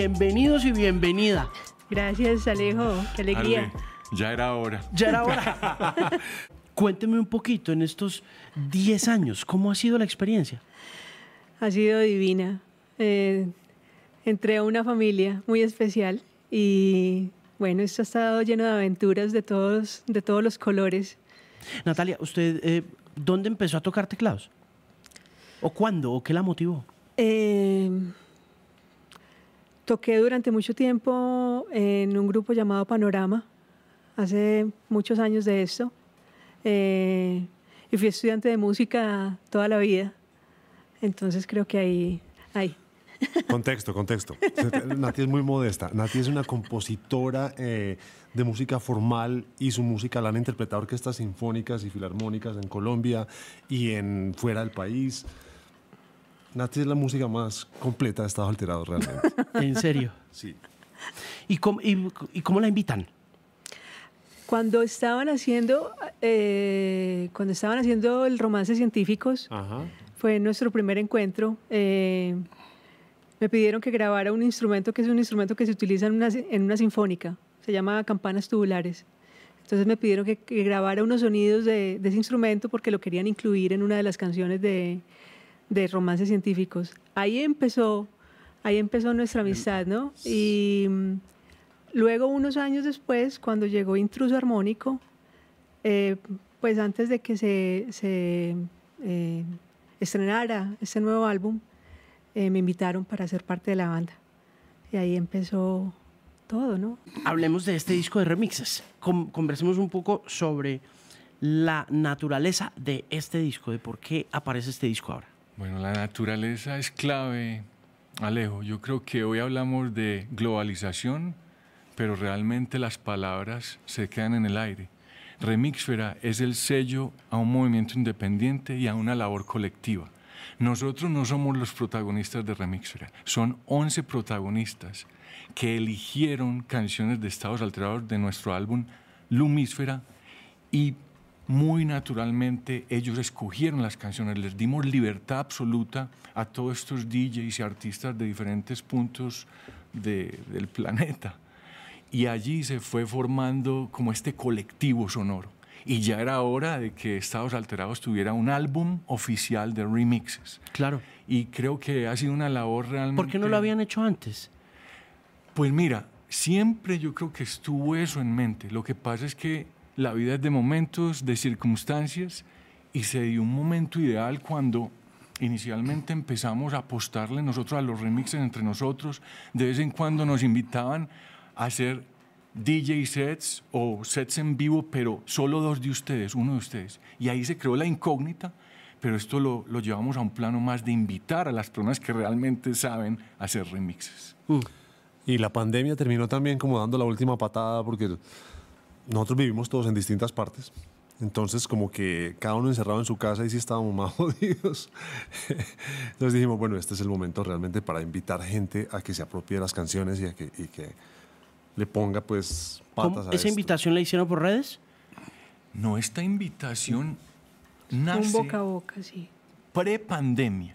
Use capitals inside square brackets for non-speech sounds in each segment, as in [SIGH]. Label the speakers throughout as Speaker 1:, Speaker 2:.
Speaker 1: bienvenidos y bienvenida.
Speaker 2: Gracias, Alejo. Qué alegría.
Speaker 3: Ale, ya era hora.
Speaker 1: Ya era hora. [LAUGHS] Cuénteme un poquito en estos 10 años, ¿cómo ha sido la experiencia?
Speaker 2: Ha sido divina. Eh, entré a una familia muy especial y bueno, esto ha estado lleno de aventuras de todos, de todos los colores.
Speaker 1: Natalia, ¿usted eh, dónde empezó a tocar teclados? ¿O cuándo? ¿O qué la motivó?
Speaker 2: Eh, toqué durante mucho tiempo en un grupo llamado Panorama, hace muchos años de esto, eh, y fui estudiante de música toda la vida, entonces creo que ahí, ahí.
Speaker 4: Contexto, contexto. Nati es muy modesta. Nati es una compositora eh, de música formal y su música la han interpretado orquestas sinfónicas y filarmónicas en Colombia y en fuera del país. Nati es la música más completa de Estado Alterado realmente. [LAUGHS]
Speaker 1: ¿En serio?
Speaker 4: Sí.
Speaker 1: ¿Y cómo, y, y cómo la invitan?
Speaker 2: Cuando estaban haciendo, eh, cuando estaban haciendo el romance científicos,
Speaker 4: Ajá.
Speaker 2: fue nuestro primer encuentro. eh, me pidieron que grabara un instrumento que es un instrumento que se utiliza en una, en una sinfónica, se llama campanas tubulares. Entonces me pidieron que, que grabara unos sonidos de, de ese instrumento porque lo querían incluir en una de las canciones de, de romances científicos. Ahí empezó, ahí empezó nuestra amistad, ¿no? Y mm, luego, unos años después, cuando llegó Intruso Armónico, eh, pues antes de que se, se, eh, estrenara este nuevo álbum, eh, me invitaron para ser parte de la banda. Y ahí empezó todo, ¿no?
Speaker 1: Hablemos de este disco de remixes. Conversemos un poco sobre la naturaleza de este disco, de por qué aparece este disco ahora.
Speaker 3: Bueno, la naturaleza es clave, Alejo. Yo creo que hoy hablamos de globalización, pero realmente las palabras se quedan en el aire. Remixfera es el sello a un movimiento independiente y a una labor colectiva. Nosotros no somos los protagonistas de Remixfera, son 11 protagonistas que eligieron canciones de estados alterados de nuestro álbum Lumísfera y muy naturalmente ellos escogieron las canciones, les dimos libertad absoluta a todos estos DJs y artistas de diferentes puntos de- del planeta. Y allí se fue formando como este colectivo sonoro. Y ya era hora de que Estados Alterados tuviera un álbum oficial de remixes.
Speaker 1: Claro.
Speaker 3: Y creo que ha sido una labor realmente...
Speaker 1: ¿Por qué no lo habían hecho antes?
Speaker 3: Pues mira, siempre yo creo que estuvo eso en mente. Lo que pasa es que la vida es de momentos, de circunstancias, y se dio un momento ideal cuando inicialmente empezamos a apostarle nosotros a los remixes entre nosotros. De vez en cuando nos invitaban a hacer DJ sets o sets en vivo, pero solo dos de ustedes, uno de ustedes. Y ahí se creó la incógnita, pero esto lo, lo llevamos a un plano más de invitar a las personas que realmente saben hacer remixes.
Speaker 4: Y la pandemia terminó también como dando la última patada porque nosotros vivimos todos en distintas partes. Entonces como que cada uno encerrado en su casa y sí estábamos más [LAUGHS] jodidos. Entonces dijimos, bueno, este es el momento realmente para invitar gente a que se apropie de las canciones y, a que, y que le ponga pues
Speaker 1: ¿Cómo-
Speaker 4: patas a
Speaker 1: ¿Esa
Speaker 4: esto.
Speaker 1: invitación la hicieron por redes?
Speaker 3: No, esta invitación
Speaker 2: Un
Speaker 3: nace
Speaker 2: boca a boca, sí.
Speaker 3: pre-pandemia.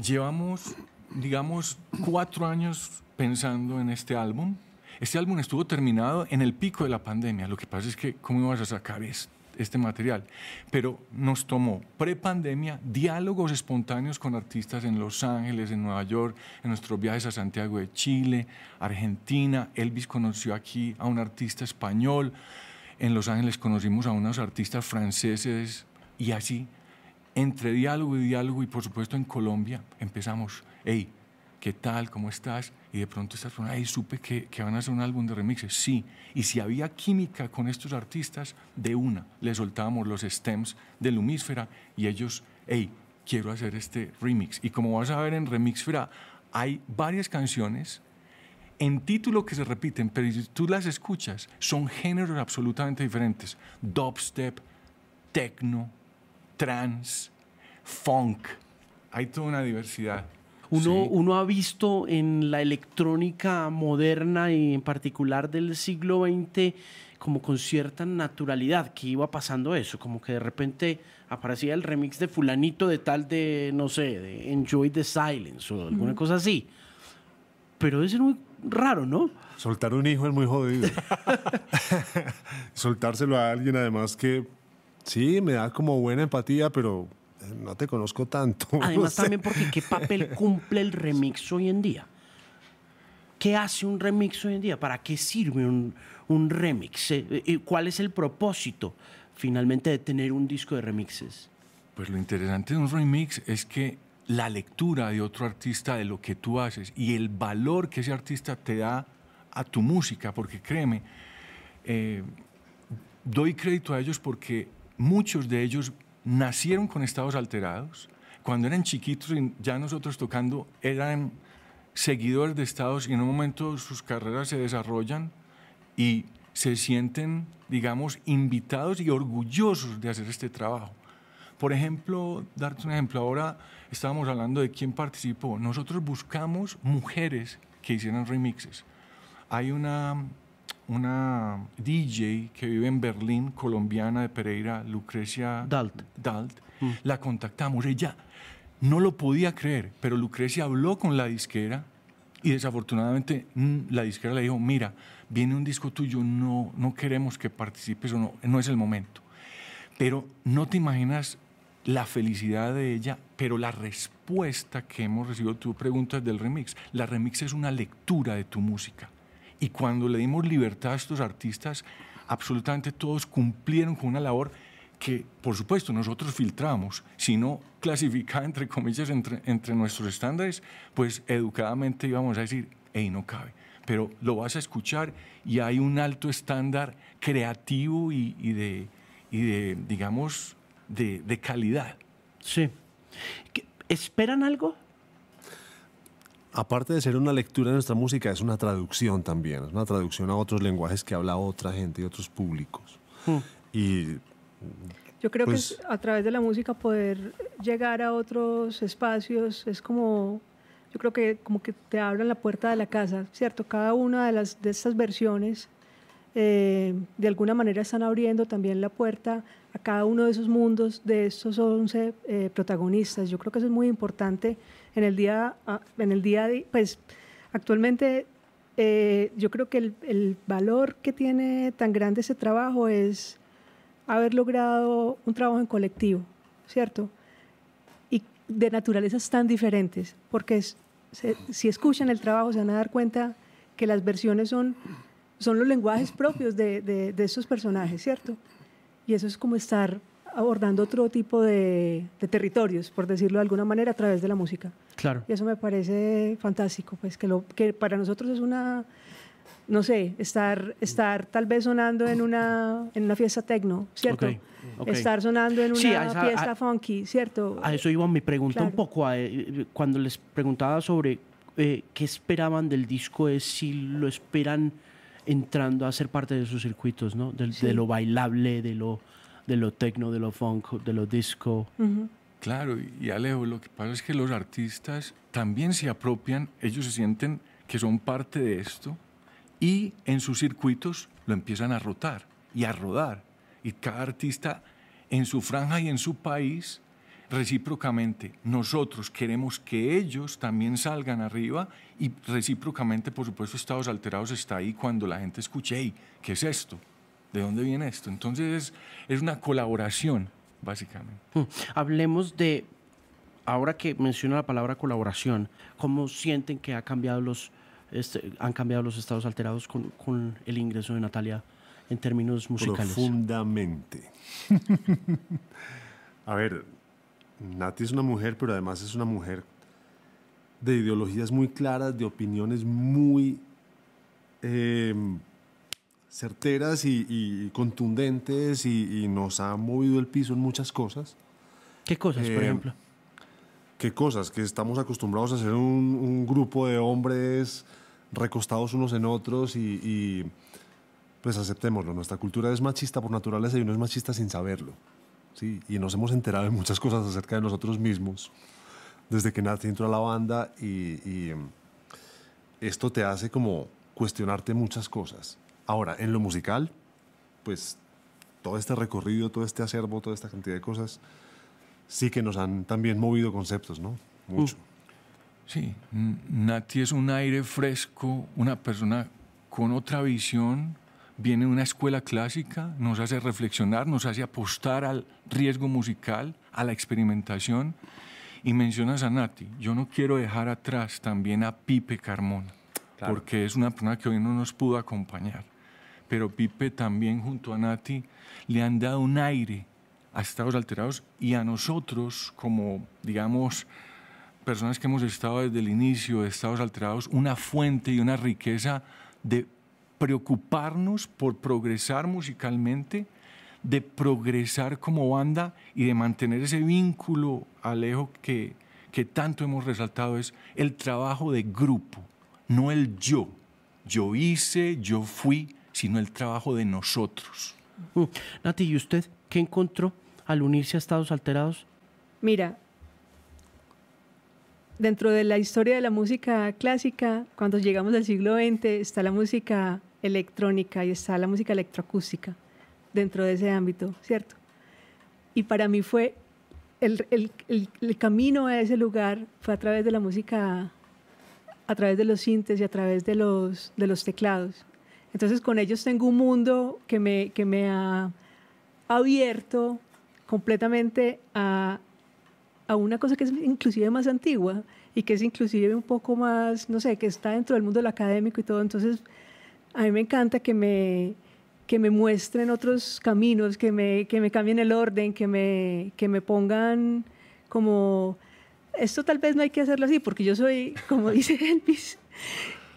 Speaker 3: Llevamos, digamos, cuatro años pensando en este álbum. Este álbum estuvo terminado en el pico de la pandemia. Lo que pasa es que, ¿cómo ibas a sacar es- este material? Pero nos tomó pre-pandemia diálogos espontáneos con artistas en Los Ángeles, en Nueva York, en nuestros viajes a Santiago de Chile, Argentina. Elvis conoció aquí a un artista español. En Los Ángeles conocimos a unos artistas franceses y así entre diálogo y diálogo y por supuesto en Colombia empezamos, hey, ¿qué tal? ¿Cómo estás? Y de pronto estas personas, hey, supe que, que van a hacer un álbum de remixes. Sí, y si había química con estos artistas, de una, le soltábamos los stems de Lumísfera y ellos, hey, quiero hacer este remix. Y como vas a ver en Remixfera, hay varias canciones en título que se repiten, pero si tú las escuchas, son géneros absolutamente diferentes. Dubstep, techno, trance, funk. Hay toda una diversidad.
Speaker 1: Uno,
Speaker 3: Sí.
Speaker 1: uno ha visto en la electrónica moderna y en particular del siglo XX como con cierta naturalidad que iba pasando eso, como que de repente aparecía el remix de fulanito de tal de, no sé, de Enjoy the Silence o alguna cosa así. pero debe ser muy raro, ¿no?
Speaker 4: Soltar un hijo es muy jodido. [LAUGHS] [LAUGHS] Soltárselo a alguien, además que sí, me da como buena empatía, pero no te conozco tanto. [LAUGHS]
Speaker 1: Además
Speaker 4: No sé.
Speaker 1: también porque qué papel [LAUGHS] cumple el remix hoy en día. ¿Qué hace un remix hoy en día? ¿Para qué sirve un, un remix? Eh, eh, ¿Cuál es el propósito finalmente de tener un disco de remixes?
Speaker 3: Pues lo interesante de un remix es que la lectura de otro artista de lo que tú haces y el valor que ese artista te da a tu música, porque créeme, eh, doy crédito a ellos porque muchos de ellos nacieron con estados alterados. Cuando eran chiquitos, ya nosotros tocando, eran seguidores de estados y en un momento sus carreras se desarrollan y se sienten, digamos, invitados y orgullosos de hacer este trabajo. Por ejemplo, darte un ejemplo, ahora estábamos hablando de quién participó. Nosotros buscamos mujeres que hicieran remixes. Hay una, una DJ que vive en Berlín, colombiana de Pereira, Lucrecia
Speaker 1: Dalt.
Speaker 3: Dalt. La contactamos. Ella no lo podía creer, pero Lucrecia habló con la disquera y desafortunadamente mm, la disquera le dijo, mira, viene un disco tuyo, no, no queremos que participes o no, no es el momento. Pero no te imaginas la felicidad de ella, pero la respuesta que hemos recibido, tú preguntas del remix, la remix es una lectura de tu música. Y cuando le dimos libertad a estos artistas, absolutamente todos cumplieron con una labor que, por supuesto, nosotros filtramos, si no clasificada, entre comillas, entre, entre nuestros estándares, pues educadamente íbamos a decir, hey, no cabe. Pero lo vas a escuchar y hay un alto estándar creativo y, y de, y de, digamos, de, de calidad.
Speaker 1: Sí. ¿Qué- ¿Esperan algo?
Speaker 4: Aparte de ser una lectura de nuestra música, es una traducción también. Es una traducción a otros lenguajes que habla otra gente y otros públicos. Y
Speaker 2: Yo creo
Speaker 4: Pues-
Speaker 2: que es a través de la música poder llegar a otros espacios es como, yo creo que como que te abran la puerta de la casa, ¿cierto? Cada una de, las, de estas versiones eh, de alguna manera están abriendo también la puerta a cada uno de esos mundos, de estos 11 eh, protagonistas. Yo creo que eso es muy importante en el día, a- en el día pues actualmente eh, yo creo que el, el valor que tiene tan grande ese trabajo es haber logrado un trabajo en colectivo, ¿cierto? Y de naturalezas tan diferentes, porque es- se- si escuchan el trabajo se van a dar cuenta que las versiones son, son los lenguajes propios de, de, de estos personajes, ¿cierto? Y eso es como estar abordando otro tipo de, de territorios, por decirlo de alguna manera, a través de la música.
Speaker 1: Claro.
Speaker 2: Y eso me parece fantástico, pues que, lo, que para nosotros es una, no sé, estar, estar tal vez sonando en una, en una fiesta tecno, ¿cierto?
Speaker 1: Ok, ok.
Speaker 2: Estar sonando en una
Speaker 1: Sí, a esa-
Speaker 2: fiesta
Speaker 1: a-
Speaker 2: funky, ¿cierto?
Speaker 1: A eso iba mi pregunta un
Speaker 2: Claro.
Speaker 1: poco. a- eh, cuando les preguntaba sobre eh, qué esperaban del disco, es si lo esperan entrando a ser parte de sus circuitos, ¿no? Del-
Speaker 2: Sí.
Speaker 1: De lo bailable, de lo, de lo tecno, de lo funk, de lo disco.
Speaker 2: Ujú.
Speaker 3: Claro, y- y Alejo, lo que pasa es que los artistas también se apropian, ellos se sienten que son parte de esto y en sus circuitos lo empiezan a rotar y a rodar. Y cada artista en su franja y en su país, recíprocamente, nosotros queremos que ellos también salgan arriba y recíprocamente, por supuesto, Estados Alterados está ahí cuando la gente escuche, hey, ¿qué es esto? ¿De dónde viene esto? Entonces es, es una colaboración, básicamente.
Speaker 1: Mm. Hablemos de, ahora que menciona la palabra colaboración, ¿cómo sienten que ha cambiado los, este, han cambiado los estados alterados con, con el ingreso de Natalia en términos musicales?
Speaker 4: profundamente. [LAUGHS] A ver, Nati es una mujer, pero además es una mujer de ideologías muy claras, de opiniones muy eh, certeras y, y contundentes y, y nos ha movido el piso en muchas cosas.
Speaker 1: ¿Qué cosas, por
Speaker 4: Eh,
Speaker 1: ejemplo?
Speaker 4: ¿Qué cosas? Que estamos acostumbrados a ser un, un grupo de hombres recostados unos en otros y, y, pues aceptémoslo. Nuestra cultura es machista por naturaleza y uno es machista sin saberlo. ¿sí? Y nos hemos enterado de muchas cosas acerca de nosotros mismos desde que Nati entró a la banda y, y, esto te hace como cuestionarte muchas cosas. Ahora, en lo musical, pues todo este recorrido, todo este acervo, toda esta cantidad de cosas, sí que nos han también movido conceptos, ¿no? Mucho.
Speaker 3: Sí, Nati es un aire fresco, una persona con otra visión, viene de una escuela clásica, nos hace reflexionar, nos hace apostar al riesgo musical, a la experimentación. Y mencionas a Nati, yo no quiero dejar atrás también a Pipe Carmona, porque es una persona que hoy no nos pudo acompañar. Pero Pipe también junto a Nati le han dado un aire a estados alterados y a nosotros como, digamos, personas que hemos estado desde el inicio de estados alterados, una fuente y una riqueza de preocuparnos por progresar musicalmente, de progresar como banda y de mantener ese vínculo, Alejo, que, que tanto hemos resaltado, es el trabajo de grupo, no el yo. Yo hice, yo fui, sino el trabajo de nosotros.
Speaker 1: Mm. Nati, ¿y usted qué encontró al unirse a estados alterados?
Speaker 2: Mira, dentro de la historia de la música clásica, cuando llegamos al siglo XX, está la música electrónica y está la música electroacústica dentro de ese ámbito, ¿cierto? Y para mí fue el, el, el, camino a ese lugar fue a través de la música, a través de los sintes y a través de los, de los teclados. Entonces con ellos tengo un mundo que me, que me ha abierto completamente a, a una cosa que es inclusive más antigua y que es inclusive un poco más, no sé, que está dentro del mundo del académico y todo. Entonces, a mí me encanta que me, que me muestren otros caminos, que me, que me cambien el orden, que me, que me pongan como, esto tal vez no hay que hacerlo así, porque yo soy, como [LAUGHS] dice Elvis,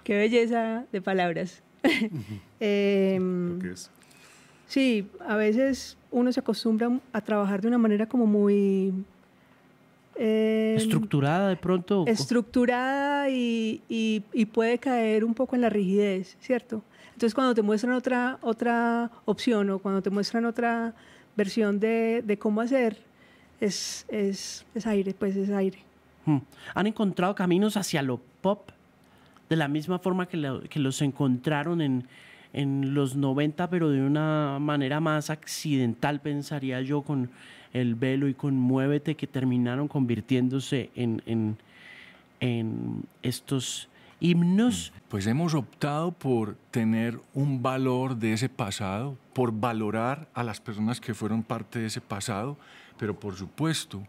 Speaker 2: qué belleza de palabras. [LAUGHS] eh, sí, a veces uno se acostumbra a trabajar de una manera como muy...
Speaker 1: Eh, estructurada de pronto.
Speaker 2: Estructurada y, y, puede caer un poco en la rigidez, ¿cierto? Entonces cuando te muestran otra, otra opción o cuando te muestran otra versión de, de cómo hacer, es, es, es, aire, pues es aire.
Speaker 1: Hmm. ¿Han encontrado caminos hacia lo pop de la misma forma que, los encontraron en, en los 90, pero de una manera más accidental, pensaría yo, con el velo y con Muévete, que terminaron convirtiéndose en, en, en estos himnos.
Speaker 3: Pues hemos optado por tener un valor de ese pasado, por valorar a las personas que fueron parte de ese pasado, pero por supuesto,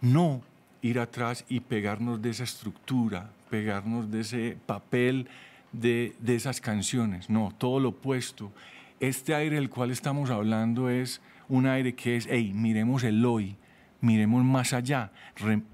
Speaker 3: no ir atrás y pegarnos de esa estructura, pegarnos de ese papel de, esas canciones. No, todo lo opuesto. Este aire del cual estamos hablando es un aire que es, hey, miremos el hoy, miremos más allá.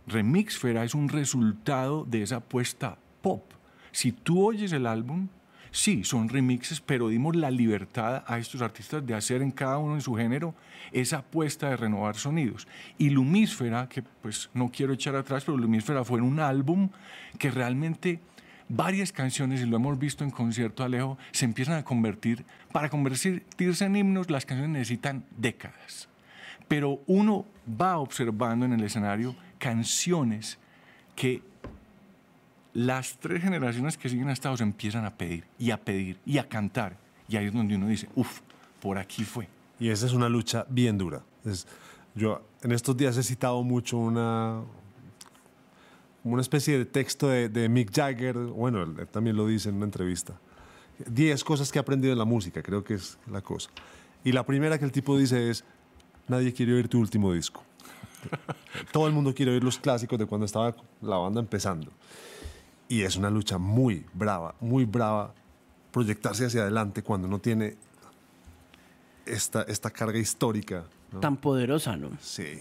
Speaker 3: Remixfera es un resultado de esa apuesta pop. Si tú oyes el álbum, sí, son remixes, pero dimos la libertad a estos artistas de hacer en cada uno en su género esa apuesta de renovar sonidos. Y Lumísfera, que pues no quiero echar atrás, pero Lumísfera fue un álbum que realmente varias canciones, y lo hemos visto en concierto Alejo, se empiezan a convertir, para convertirse en himnos, las canciones necesitan décadas. Pero uno va observando en el escenario canciones que las tres generaciones que siguen a Estados empiezan a pedir y a pedir y a cantar. Y ahí es donde uno dice, uff, por aquí fue.
Speaker 4: Y esa es una lucha bien dura. Yo en estos días he citado mucho una, una especie de texto de, Mick Jagger, bueno, él, también lo dice en una entrevista. Diez cosas que he aprendido en la música, creo que es la cosa. Y la primera que el tipo dice es, nadie quiere oír tu último disco. [LAUGHS] Todo el mundo quiere oír los clásicos de cuando estaba la banda empezando. Y es una lucha muy brava, muy brava proyectarse hacia adelante cuando no tiene esta, esta carga histórica.
Speaker 1: Tan poderosa, ¿no?
Speaker 4: Sí.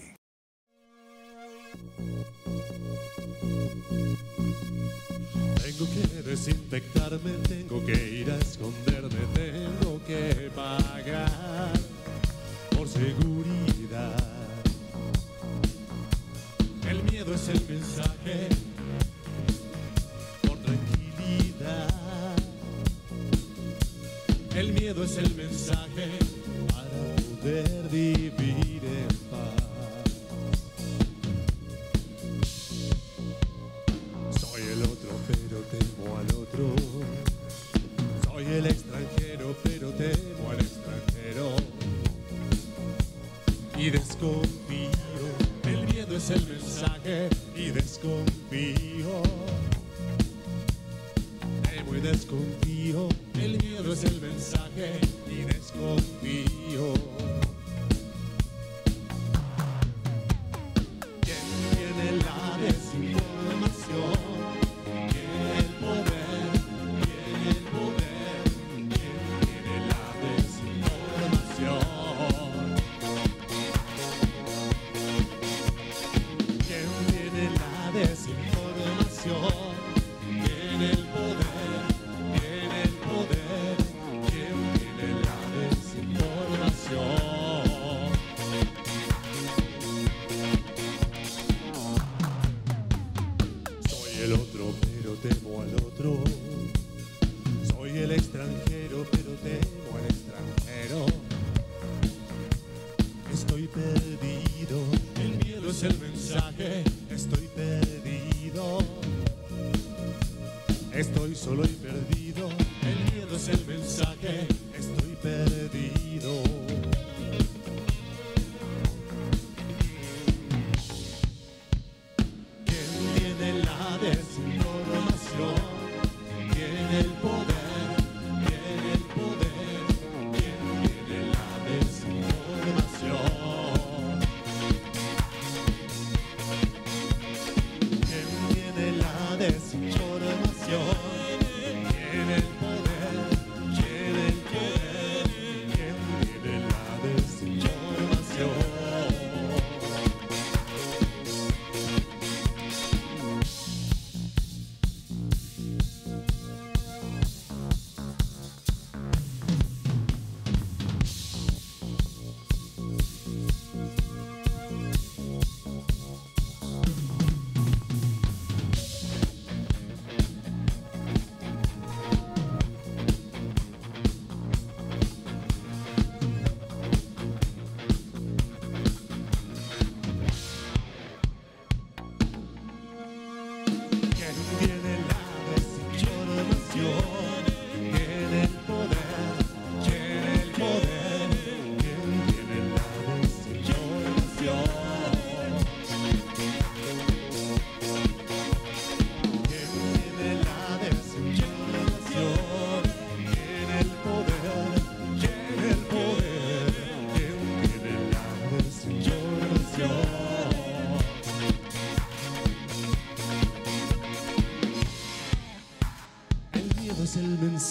Speaker 5: Tengo que desinfectarme, tengo que ir a esconderme, tengo que pagar por seguridad. El miedo es el mensaje es el mensaje para poder vivir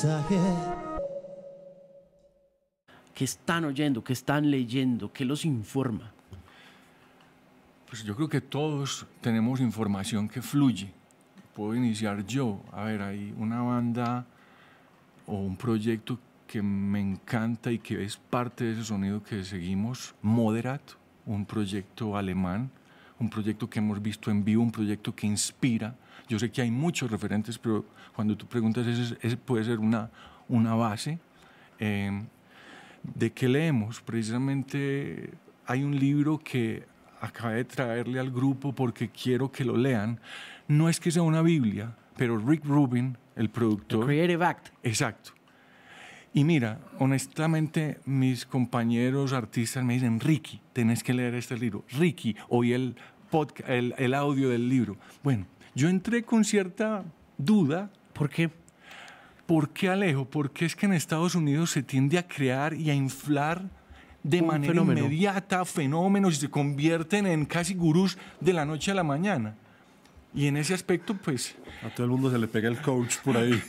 Speaker 5: mensaje.
Speaker 1: ¿Qué están oyendo? ¿Qué están leyendo? ¿Qué los informa?
Speaker 3: Pues yo creo que todos tenemos información que fluye. Puedo iniciar yo. A ver, hay una banda o un proyecto que me encanta y que es parte de ese sonido que seguimos, Moderat, un proyecto alemán, un proyecto que hemos visto en vivo, un proyecto que inspira. Yo sé que hay muchos referentes, pero cuando tú preguntas, ese, ese puede ser una, una base. Eh, ¿De qué leemos? Precisamente hay un libro que acabé de traerle al grupo porque quiero que lo lean. No es que sea una Biblia, pero Rick Rubin, el
Speaker 1: The
Speaker 3: productor,
Speaker 1: Creative Act.
Speaker 3: Exacto. Y mira, honestamente, mis compañeros artistas me dicen, Ricky, tenés que leer este libro. Ricky, oí el, podca- el, el audio del libro. Bueno, yo entré con cierta duda.
Speaker 1: ¿Por qué?
Speaker 3: ¿Por qué Alejo? Porque es que en Estados Unidos se tiende a crear y a inflar de
Speaker 1: Un
Speaker 3: manera
Speaker 1: fenómeno.
Speaker 3: inmediata fenómenos y se convierten en casi gurús de la noche a la mañana. Y en ese aspecto, pues,
Speaker 4: A todo el mundo se le pega el coach por ahí.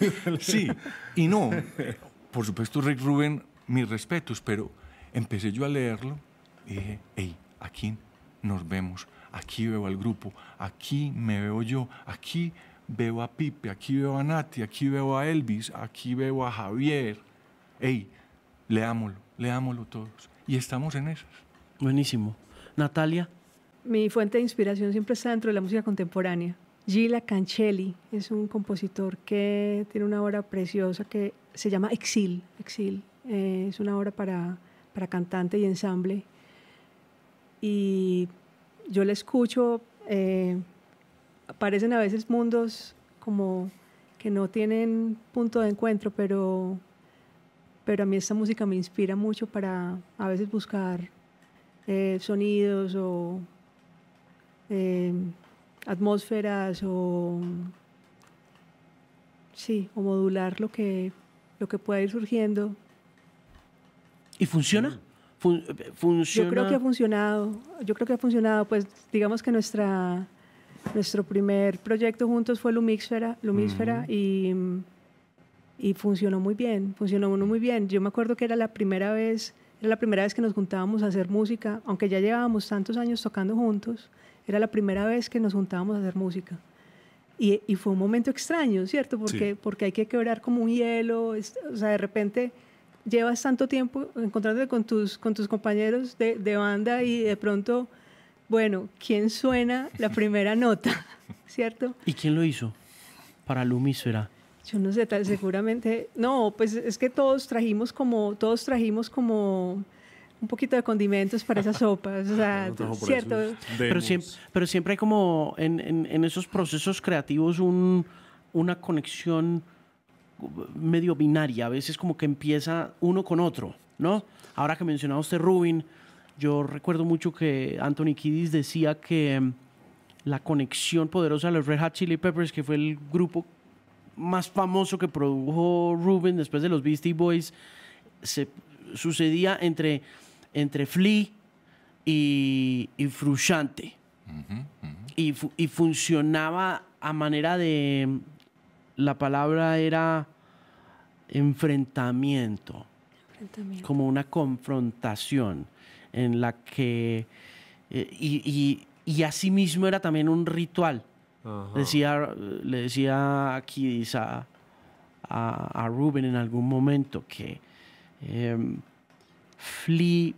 Speaker 3: Sí, y no. [LAUGHS] Por supuesto, Rick Rubin, mis respetos, pero empecé yo a leerlo y dije, hey, aquí nos vemos, aquí veo al grupo, aquí me veo yo, aquí veo a Pipe, aquí veo a Nati, aquí veo a Elvis, aquí veo a Javier. Hey, leámoslo, leámoslo todos. Y estamos en esas.
Speaker 1: Buenísimo. Natalia,
Speaker 2: Mi fuente de inspiración siempre está dentro de la música contemporánea. Gila Cancelli es un compositor que tiene una obra preciosa que se llama Exil. Exil eh, es una obra para, para cantante y ensamble. Y yo la escucho, eh, aparecen a veces mundos como que no tienen punto de encuentro, pero, pero a mí esta música me inspira mucho para a veces buscar eh, sonidos o eh, atmósferas o sí, o modular lo que, lo que pueda ir surgiendo.
Speaker 1: ¿Y funciona? Fun- funciona.
Speaker 2: Yo creo que ha funcionado, yo creo que ha funcionado, pues digamos que nuestra, nuestro primer proyecto juntos fue Lumísfera, Lumísfera y, y funcionó muy bien, funcionó muy bien. Yo me acuerdo que era la primera vez, era la primera vez que nos juntábamos a hacer música, aunque ya llevábamos tantos años tocando juntos, era la primera vez que nos juntábamos a hacer música. Y, y fue un momento extraño, ¿cierto? Porque,
Speaker 4: Sí.
Speaker 2: porque hay que quebrar como un hielo, es- o sea, de repente llevas tanto tiempo encontrándote con tus, con tus compañeros de, de banda y de pronto, bueno, ¿quién suena la [LAUGHS] primera nota? [LAUGHS] ¿Cierto?
Speaker 1: ¿Y quién lo hizo? Para Lumísfera.
Speaker 2: Yo no sé, tal, seguramente, no, pues es que todos trajimos como, todos trajimos como un poquito de condimentos para esas sopas, o sea,
Speaker 4: No
Speaker 2: ¿cierto?
Speaker 1: Pero siempre, pero siempre hay como en, en- en esos procesos creativos un- una conexión medio binaria. A veces como que empieza uno con otro, ¿no? Ahora que mencionaba usted Rubin, yo recuerdo mucho que Anthony Kiddis decía que mm, la conexión poderosa de los Red Hot Chili Peppers, que fue el grupo más famoso que produjo Rubin después de los Beastie Boys, se sucedía entre, entre Flea y, y Frusciante. Y, fu- y funcionaba a manera de. La palabra era enfrentamiento,
Speaker 2: Enfrentamiento.
Speaker 1: como una confrontación en la que. eh, y, y, asimismo era también un ritual.
Speaker 4: Ajá.
Speaker 1: Decía, le decía aquí a, a, a Rubén en algún momento que em, Flea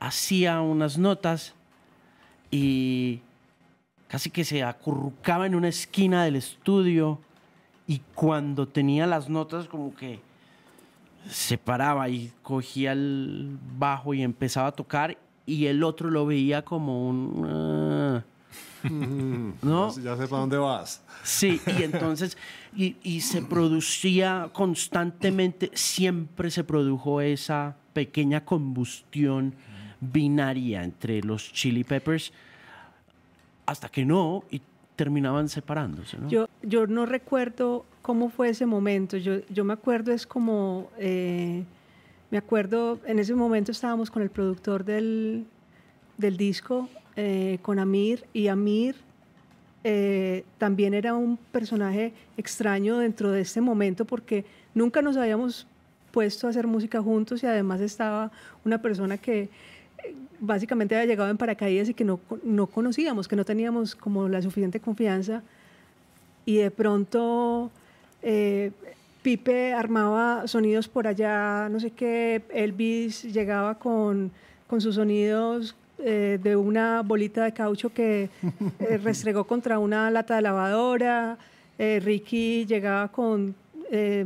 Speaker 1: hacía unas notas y casi que se acurrucaba en una esquina del estudio y cuando tenía las notas como que se paraba y cogía el bajo y empezaba a tocar y el otro lo veía como un... ah, ¿No?
Speaker 4: Ya sé para dónde vas.
Speaker 1: Sí, y entonces, y, y se producía constantemente, siempre se produjo esa pequeña combustión binaria entre los Chili Peppers, hasta que no, y terminaban separándose.
Speaker 2: Yo, yo no recuerdo cómo fue ese momento. Yo, yo me acuerdo, es como. eh, me acuerdo, en ese momento estábamos con el productor del, del disco, eh, con Amir, y Amir eh, también era un personaje extraño dentro de este momento porque nunca nos habíamos puesto a hacer música juntos y además estaba una persona que eh, básicamente había llegado en paracaídas y que no, no conocíamos, que no teníamos como la suficiente confianza. Y de pronto eh, Pipe armaba sonidos por allá, no sé qué, Elvis llegaba con, con sus sonidos eh, de una bolita de caucho que eh, [LAUGHS] restregó contra una lata de lavadora, eh, Ricky llegaba con eh,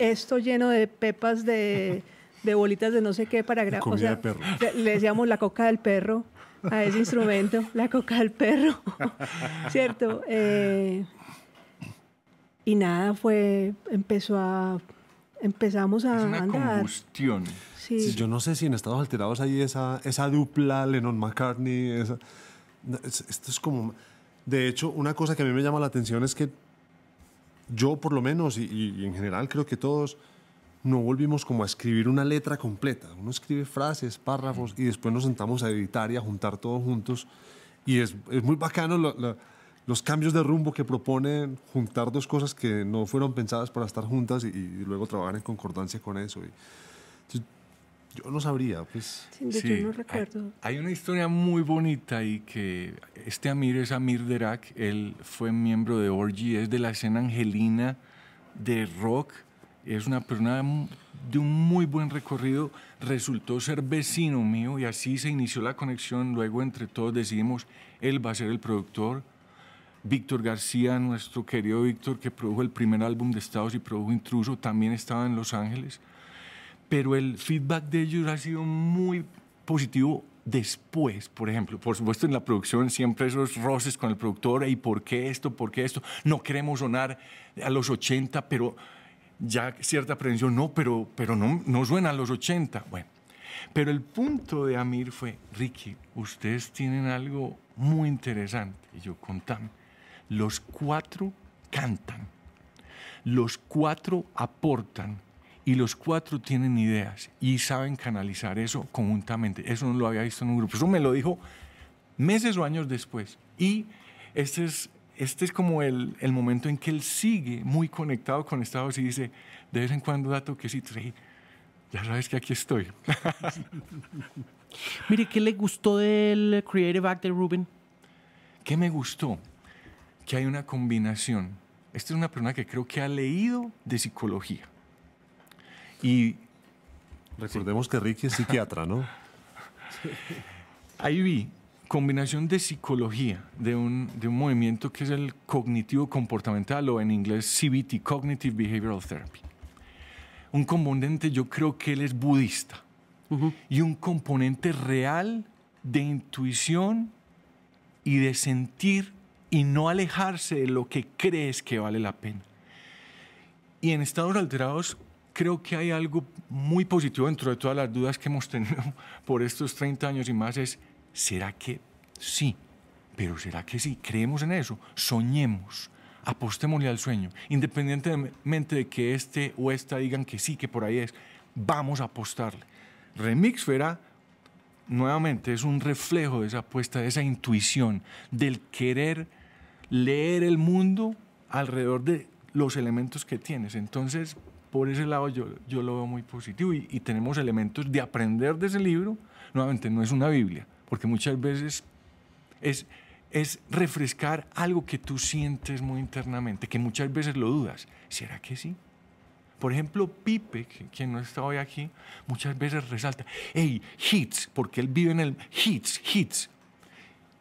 Speaker 2: esto lleno de pepas de, de bolitas de no sé qué para grabar.
Speaker 4: Comida de perro.
Speaker 2: Le, decíamos la coca del perro a ese instrumento, la coca del perro, [LAUGHS] ¿cierto? Eh, y nada, fue, empezó a, empezamos a
Speaker 3: Es una
Speaker 2: andar.
Speaker 3: combustión.
Speaker 2: Sí.
Speaker 4: Sí, yo no sé si en Estados Alterados hay esa, esa dupla Lennon-McCartney. esa- esto es como... De hecho, una cosa que a mí me llama la atención es que yo, por lo menos, y, en general creo que todos, no volvimos como a escribir una letra completa. Uno escribe frases, párrafos, y después nos sentamos a editar y a juntar todos juntos. Y es, es muy bacano lo- lo- los cambios de rumbo que proponen juntar dos cosas que no fueron pensadas para estar juntas y, luego trabajar en concordancia con eso. Yo no sabría, pues...
Speaker 2: Sí,
Speaker 3: Sí,
Speaker 2: no
Speaker 3: hay-
Speaker 2: recuerdo.
Speaker 3: Hay, una historia muy bonita y que este Amir es Amir Derak, él fue miembro de Orgy, es de la escena angelina de rock, es una persona de un muy buen recorrido, resultó ser vecino mío y así se inició la conexión, luego entre todos decidimos, él va a ser el productor, Víctor García, nuestro querido Víctor, que produjo el primer álbum de Estados y produjo Intruso, también estaba en Los Ángeles pero el feedback de ellos ha sido muy positivo después, por ejemplo. Por supuesto, en la producción siempre esos roces con el productor, ¿y por qué esto? ¿Por qué esto? No queremos sonar a los 80, pero ya cierta prevención, no, pero, pero no, no suena a los 80. Bueno, pero el punto de Amir fue, Ricky, ustedes tienen algo muy interesante. Y yo, contame, los cuatro cantan los cuatro aportan y los cuatro tienen ideas y saben canalizar eso conjuntamente. Eso no lo había visto en un grupo. Eso me lo dijo meses o años después. Y este es, este es como el, el momento en que él sigue muy conectado con Estados y dice, de vez en cuando da toquecitos, hey, ya sabes que aquí estoy. [LAUGHS]
Speaker 1: Mire, ¿qué le gustó del Creative Act de Ruben?
Speaker 3: ¿Qué me gustó? Que hay una combinación. Esta es una persona que creo que ha leído de psicología. Y
Speaker 4: Recordemos que Ricky es psiquiatra, ¿no?
Speaker 3: ahí vi combinación de psicología, de un, de un movimiento que es el cognitivo comportamental o en inglés CBT, Cognitive Behavioral Therapy. Un componente, yo creo que él es budista, y un componente real de intuición y de sentir y no alejarse de lo que crees que vale la pena. Y en estados alterados creo que hay algo muy positivo dentro de todas las dudas que hemos tenido [LAUGHS] por estos 30 años y más es, ¿será que sí? Pero ¿será que sí? Creemos en eso, soñemos, apostémosle al sueño, independientemente de que este o esta digan que sí, que por ahí es, vamos a apostarle. Remixfera, nuevamente, es un reflejo de esa apuesta, de esa intuición, del querer leer el mundo alrededor de los elementos que tienes. Entonces, por ese lado yo, yo lo veo muy positivo y, y tenemos elementos de aprender de ese libro. Nuevamente, no es una Biblia, porque muchas veces es, es refrescar algo que tú sientes muy internamente, que muchas veces lo dudas. ¿Será que sí? Por ejemplo, Pipe, quien no está hoy aquí, muchas veces resalta, hey, hits, porque él vive en el hits, hits.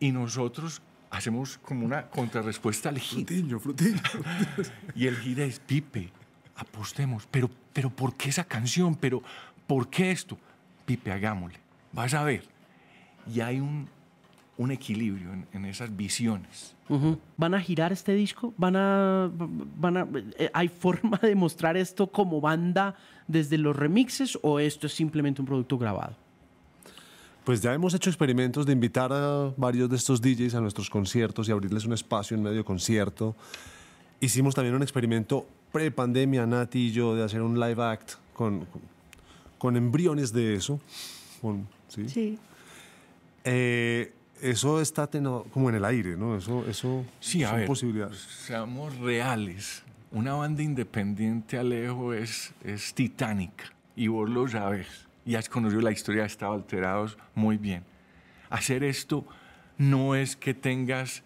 Speaker 3: Y nosotros hacemos como una contrarrespuesta al hit.
Speaker 4: Frutiño, frutiño. [LAUGHS]
Speaker 3: Y el hit es Pipe, apostemos. Pero, pero ¿por qué esa canción? Pero ¿por qué esto? Pipe, hagámosle. Vas a ver. Y hay un, un equilibrio en, en esas visiones.
Speaker 1: ¿Van a girar este disco? ¿Van a, van a, eh, ¿Hay forma de mostrar esto como banda desde los remixes o esto es simplemente un producto grabado?
Speaker 4: Pues ya hemos hecho experimentos de invitar a varios de estos DJs a nuestros conciertos y abrirles un espacio en medio concierto. Hicimos también un experimento pre-pandemia, Nati y yo, de hacer un live act con, con, con embriones de eso. Con- ¿sí?
Speaker 2: Sí.
Speaker 4: Eh, eso está teno- como en el aire, ¿no? Eso, eso
Speaker 3: Sí, a
Speaker 4: son
Speaker 3: ver,
Speaker 4: posibilidades.
Speaker 3: seamos reales. Una banda independiente, Alejo, es, es titánica. Y vos lo sabes. Y has conocido la historia de Estado Alterados muy bien. Hacer esto no es que tengas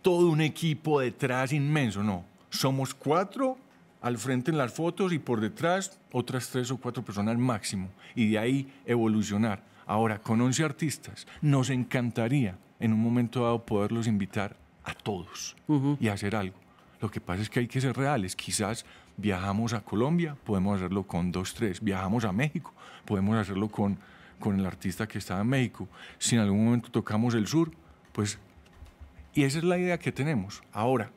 Speaker 3: todo un equipo detrás inmenso, no. Somos cuatro al frente en las fotos y por detrás otras tres o cuatro personas máximo. Y de ahí evolucionar. Ahora, con 11 artistas, nos encantaría en un momento dado poderlos invitar a todos y hacer algo. Lo que pasa es que hay que ser reales. Quizás viajamos a Colombia, podemos hacerlo con dos, tres. Viajamos a México, podemos hacerlo con, con el artista que está en México. Si en algún momento tocamos el sur, pues... Y esa es la idea que tenemos. Ahora,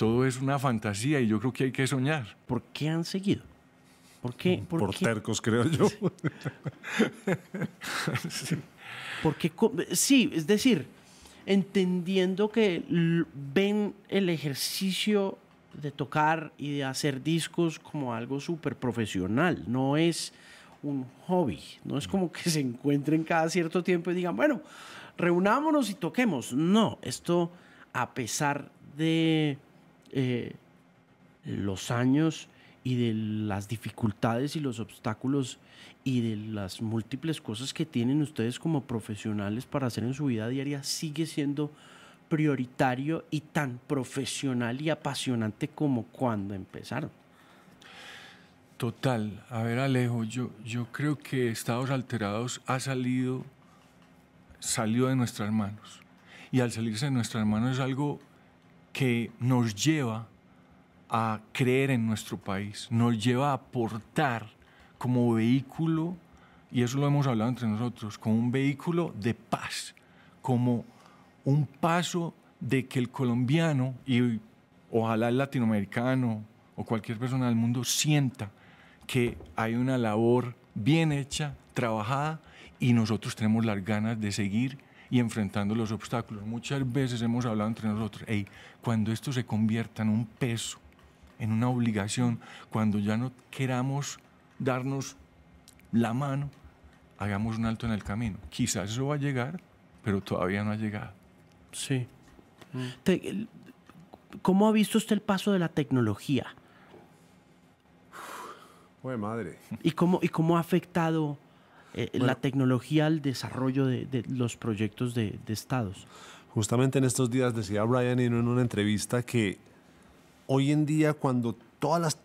Speaker 3: todo es una fantasía y yo creo que hay que soñar.
Speaker 1: ¿Por qué han seguido? ¿Por qué? ¿Por,
Speaker 4: Por
Speaker 1: qué?
Speaker 4: tercos, creo yo. [LAUGHS]
Speaker 1: Porque, sí, es decir, entendiendo que ven el ejercicio de tocar y de hacer discos como algo súper profesional, no es un hobby, no es como que [LAUGHS] se encuentren cada cierto tiempo y digan, bueno, reunámonos y toquemos. No, esto a pesar de eh, los años y de las dificultades y los obstáculos y de las múltiples cosas que tienen ustedes como profesionales para hacer en su vida diaria sigue siendo prioritario y tan profesional y apasionante como cuando empezaron.
Speaker 3: Total. A ver, Alejo, yo, yo creo que Estados Alterados ha salido, salió de nuestras manos. Y al salirse de nuestras manos es algo que nos lleva a creer en nuestro país, nos lleva a aportar como vehículo, y eso lo hemos hablado entre nosotros, como un vehículo de paz, como un paso de que el colombiano y ojalá el latinoamericano o cualquier persona del mundo sienta que hay una labor bien hecha, trabajada, y nosotros tenemos las ganas de seguir y enfrentando los obstáculos. Muchas veces hemos hablado entre nosotros, hey, cuando esto se convierta en un peso en una obligación, cuando ya no queramos darnos la mano, hagamos un alto en el camino. Quizás eso va a llegar, pero todavía no ha llegado.
Speaker 1: Sí. El- ¿Cómo ha visto usted el paso de la tecnología?
Speaker 4: Joder, madre.
Speaker 1: ¿Y cómo, y cómo ha afectado eh, la tecnología al desarrollo de, de los proyectos de, de estados?
Speaker 4: Justamente en estos días decía Brian en una entrevista que hoy en día cuando todas las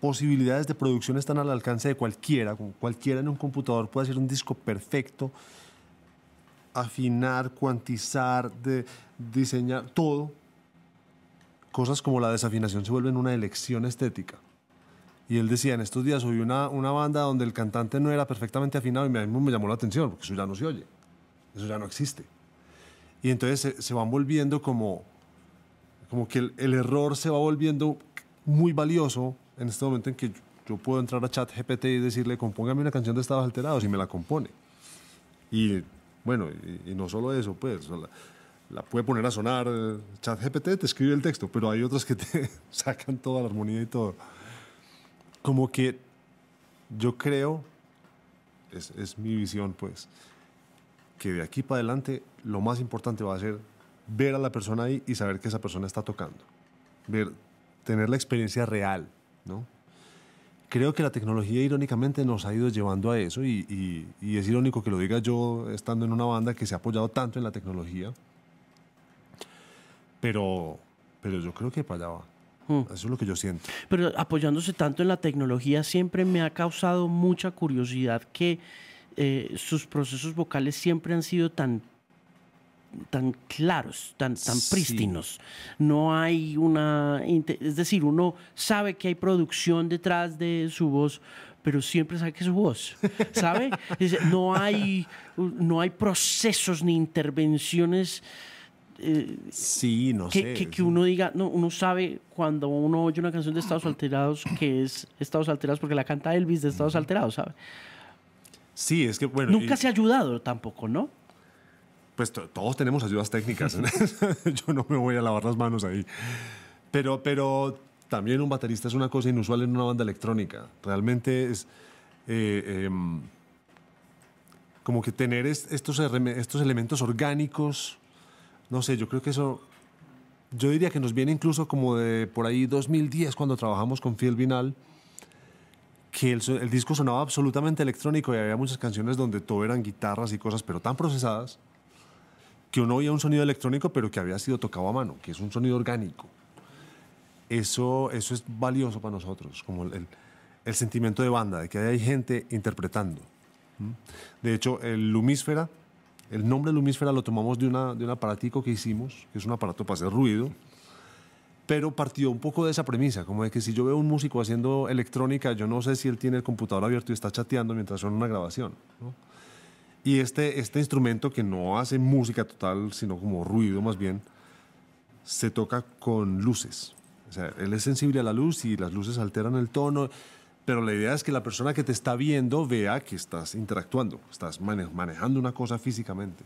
Speaker 4: posibilidades de producción están al alcance de cualquiera, cualquiera en un computador puede hacer un disco perfecto, afinar, cuantizar, de, diseñar, todo, cosas como la desafinación se vuelven una elección estética. Y él decía, en estos días oí una, una banda donde el cantante no era perfectamente afinado y a mí me llamó la atención, porque eso ya no se oye, eso ya no existe. Y entonces se, se van volviendo como, como que el, error se va volviendo muy valioso en este momento en que yo, puedo entrar a ChatGPT y decirle, compóngame una canción de estados alterados y me la compone. Y bueno, y, no solo eso, pues, la, la puede poner a sonar, eh, ChatGPT te escribe el texto, pero hay otras que te [LAUGHS] sacan toda la armonía y todo. Como que yo creo, es, es mi visión, pues, que de aquí para adelante lo más importante va a ser ver a la persona ahí y saber que esa persona está tocando. Ver, tener la experiencia real, ¿no? Creo que la tecnología irónicamente nos ha ido llevando a eso y, y- y es irónico que lo diga yo estando en una banda que se ha apoyado tanto en la tecnología, pero, pero yo creo que para allá va.
Speaker 1: Hmm.
Speaker 4: Eso es lo que yo siento.
Speaker 1: Pero apoyándose tanto en la tecnología, siempre me ha causado mucha curiosidad que eh, sus procesos vocales siempre han sido tan tan claros, tan, tan
Speaker 4: Sí.
Speaker 1: prístinos. No hay una... Es decir, uno sabe que hay producción detrás de su voz, pero siempre sabe que es su voz, ¿sabe? [LAUGHS] No, hay, no hay procesos ni intervenciones eh,
Speaker 4: Sí, no
Speaker 1: que,
Speaker 4: sé.
Speaker 1: que- que uno diga, no, uno sabe cuando uno oye una canción de Estados Alterados que es Estados Alterados porque la canta Elvis de Estados Alterados, ¿sabe?
Speaker 4: Sí, es que bueno.
Speaker 1: Nunca
Speaker 4: y-
Speaker 1: se ha ayudado tampoco, ¿no?
Speaker 4: Pues to- todos tenemos ayudas técnicas. [LAUGHS] Yo no me voy a lavar las manos ahí. Pero, pero también un baterista es una cosa inusual en una banda electrónica. Realmente es eh, em, como que tener es- estos, estos elementos orgánicos. No sé, yo creo que eso. Yo diría que nos viene incluso como de por ahí 2010 cuando trabajamos con Phil Vinal que el, disco sonaba absolutamente electrónico y había muchas canciones donde todo eran guitarras y cosas, pero tan procesadas que uno oía un sonido electrónico, pero que había sido tocado a mano, que es un sonido orgánico. Eso, eso es valioso para nosotros, como el, el- sentimiento de banda, de que hay gente interpretando. De hecho, el Lumísfera, el nombre Lumísfera lo tomamos de, una, de un aparatico que hicimos, que es un aparato para hacer ruido, pero partió un poco de esa premisa, como de que si yo veo un músico haciendo electrónica, yo no sé si él tiene el computador abierto y está chateando mientras suena una grabación. Y este, este instrumento que no hace música total, sino como ruido más bien, se toca con luces. O sea, él es sensible a la luz y las luces alteran el tono, pero la idea es que la persona que te está viendo vea que estás interactuando, estás mane- manejando una cosa físicamente.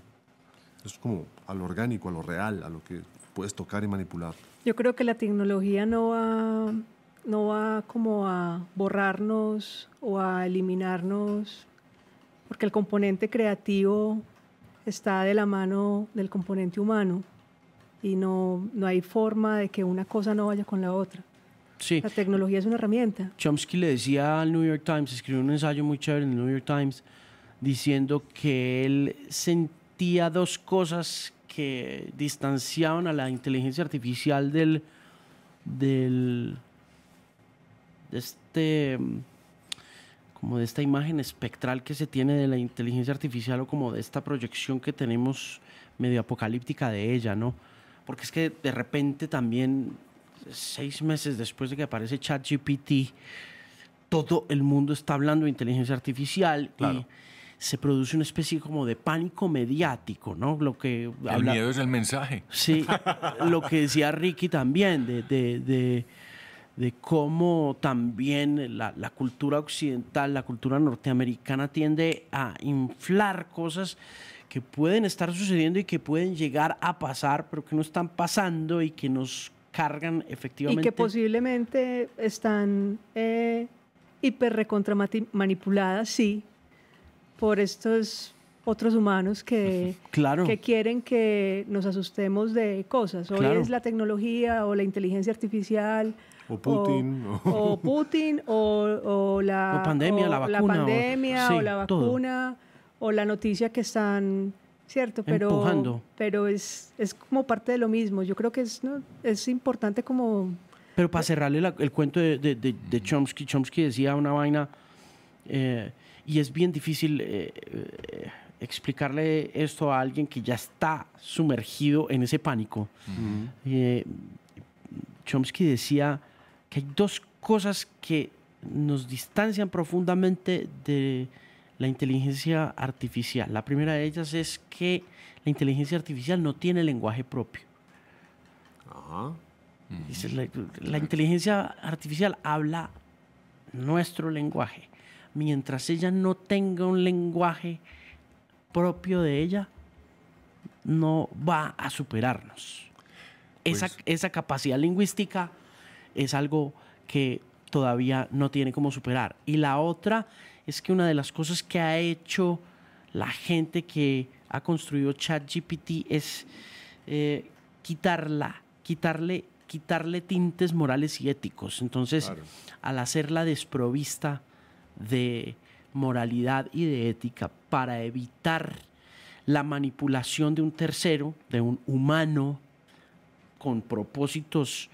Speaker 4: Es como a lo orgánico, a lo real, a lo que puedes tocar y manipular.
Speaker 2: Yo creo que la tecnología no va, no va como a borrarnos o a eliminarnos, porque el componente creativo está de la mano del componente humano y no, no hay forma de que una cosa no vaya con la otra.
Speaker 1: Sí.
Speaker 2: La tecnología es una herramienta.
Speaker 1: Chomsky le decía al New York Times, escribió un ensayo muy chévere en el New York Times, diciendo que él sentía dos cosas que distanciaban a la inteligencia artificial del, del de este como de esta imagen espectral que se tiene de la inteligencia artificial o como de esta proyección que tenemos medio apocalíptica de ella, ¿no? Porque es que de repente también seis meses después de que aparece ChatGPT, todo el mundo está hablando de inteligencia artificial y se produce una especie como de pánico mediático, ¿no? Lo que
Speaker 3: El
Speaker 1: habla-
Speaker 3: miedo es el mensaje.
Speaker 1: Sí, [LAUGHS] lo que decía Ricky también, de, de, de, de cómo también la, la cultura occidental, la cultura norteamericana tiende a inflar cosas que pueden estar sucediendo y que pueden llegar a pasar, pero que no están pasando y que nos cargan
Speaker 2: y
Speaker 1: efectivamente.
Speaker 2: que posiblemente están eh, hiper manipuladas, sí, por estos otros humanos que,
Speaker 1: Claro.
Speaker 2: que quieren que nos asustemos de cosas. Hoy
Speaker 1: Claro.
Speaker 2: es la tecnología o la inteligencia artificial.
Speaker 4: O Putin,
Speaker 2: O, Putin, o, o la,
Speaker 1: O pandemia, la vacuna, o-
Speaker 2: pandemia, o,
Speaker 1: sí,
Speaker 2: la
Speaker 1: todo.
Speaker 2: vacuna, o la noticia que están, ¿cierto? Pero,
Speaker 1: Empujando.
Speaker 2: pero es, es como parte de lo mismo. Yo creo que es, ¿no? es importante como...
Speaker 1: Pero para cerrarle la- el cuento de, de- de- de Chomsky, Chomsky decía una vaina, eh, y es bien difícil eh, eh, explicarle esto a alguien que ya está sumergido en ese pánico. Eh, Chomsky decía que hay dos cosas que nos distancian profundamente de la inteligencia artificial. La primera de ellas es que la inteligencia artificial no tiene lenguaje propio.
Speaker 4: Ajá.
Speaker 1: Dice, la, la inteligencia artificial habla nuestro lenguaje. Mientras ella no tenga un lenguaje propio de ella, no va a superarnos. Esa,
Speaker 3: Pues-
Speaker 1: esa capacidad lingüística es algo que todavía no tiene cómo superar. Y la otra es que una de las cosas que ha hecho la gente que ha construido ChatGPT es eh, quitarla, quitarle, quitarle tintes morales y éticos. Entonces,
Speaker 4: Claro.
Speaker 1: al hacerla desprovista de moralidad y de ética para evitar la manipulación de un tercero, de un humano, con propósitos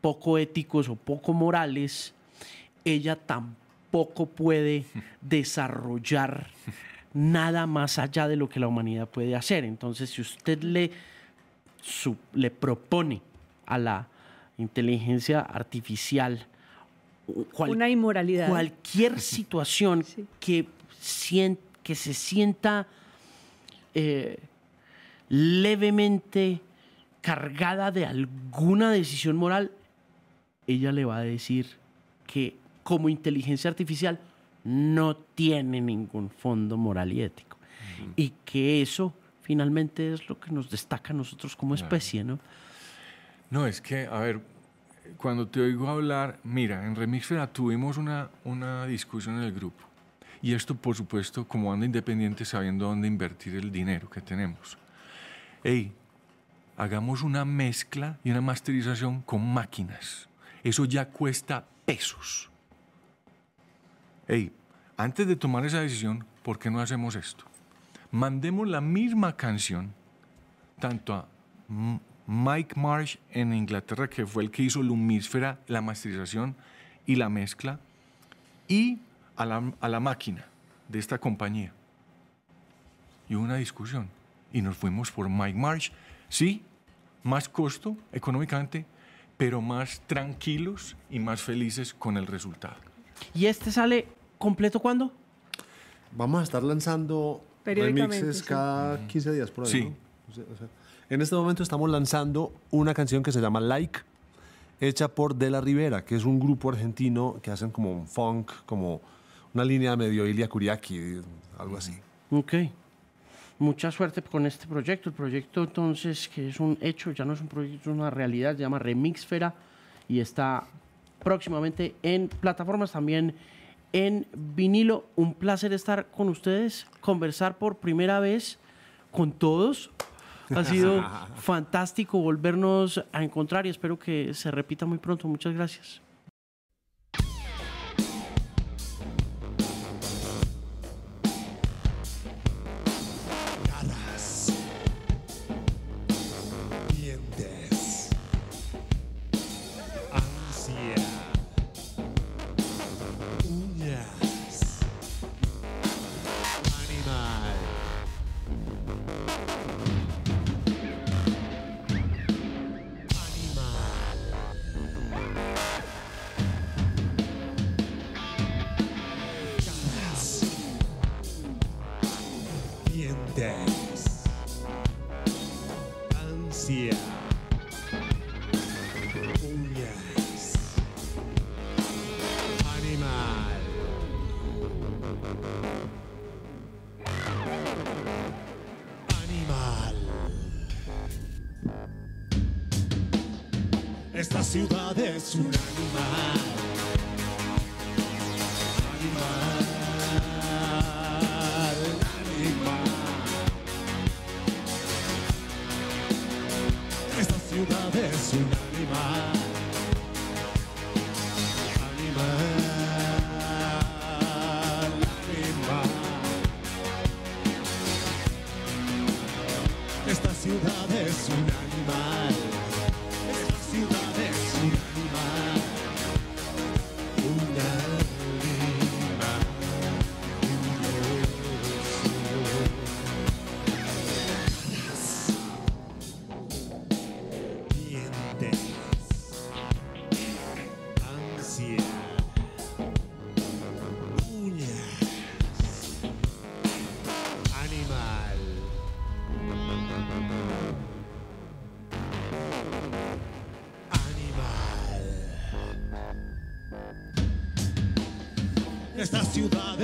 Speaker 1: poco éticos o poco morales, ella tampoco puede desarrollar nada más allá de lo que la humanidad puede hacer. Entonces, si usted le, su- le propone a la inteligencia artificial cual-
Speaker 2: una inmoralidad.
Speaker 1: cualquier [LAUGHS] situación
Speaker 2: Sí.
Speaker 1: que, sien- que se sienta eh, levemente cargada de alguna decisión moral, ella le va a decir que como inteligencia artificial no tiene ningún fondo moral y ético. Y que eso finalmente es lo que nos destaca a nosotros como especie, ¿no?
Speaker 3: No, es que, a ver, cuando te oigo hablar, mira, en Remixfera tuvimos una, una discusión en el grupo. Y esto, por supuesto, como anda independiente, sabiendo dónde invertir el dinero que tenemos. Ey, hagamos una mezcla y una masterización con máquinas. Eso ya cuesta pesos. Ey, antes de tomar esa decisión, ¿por qué no hacemos esto? Mandemos la misma canción tanto a Mike Marsh en Inglaterra, que fue el que hizo Lumísfera, la masterización y la mezcla, y a la, a la máquina de esta compañía. Y hubo una discusión. Y nos fuimos por Mike Marsh. Sí, más costo económicamente, pero más tranquilos y más felices con el resultado.
Speaker 1: ¿Y este sale completo cuándo?
Speaker 4: Vamos a estar lanzando remixes
Speaker 2: sí.
Speaker 4: cada 15 días por ahí.
Speaker 3: Sí.
Speaker 4: ¿no? O sea, o sea, en este momento estamos lanzando una canción que se llama Like, hecha por De La Rivera, que es un grupo argentino que hacen como un funk, como una línea medio Ilia Kuriaki, algo así.
Speaker 1: Ok. Mucha suerte con este proyecto. El proyecto entonces, que es un hecho, ya no es un proyecto, es una realidad, se llama Remixfera y está próximamente en plataformas también en vinilo. Un placer estar con ustedes, conversar por primera vez con todos. Ha sido [LAUGHS] fantástico volvernos a encontrar y espero que se repita muy pronto. Muchas gracias.
Speaker 5: eres un animal. Animal, animal. Esta ciudad es un animal.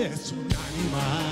Speaker 5: es un animal.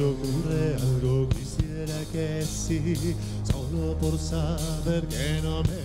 Speaker 5: me ocurre algo, quisiera que sí, solo por saber que no me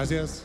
Speaker 5: Gracias.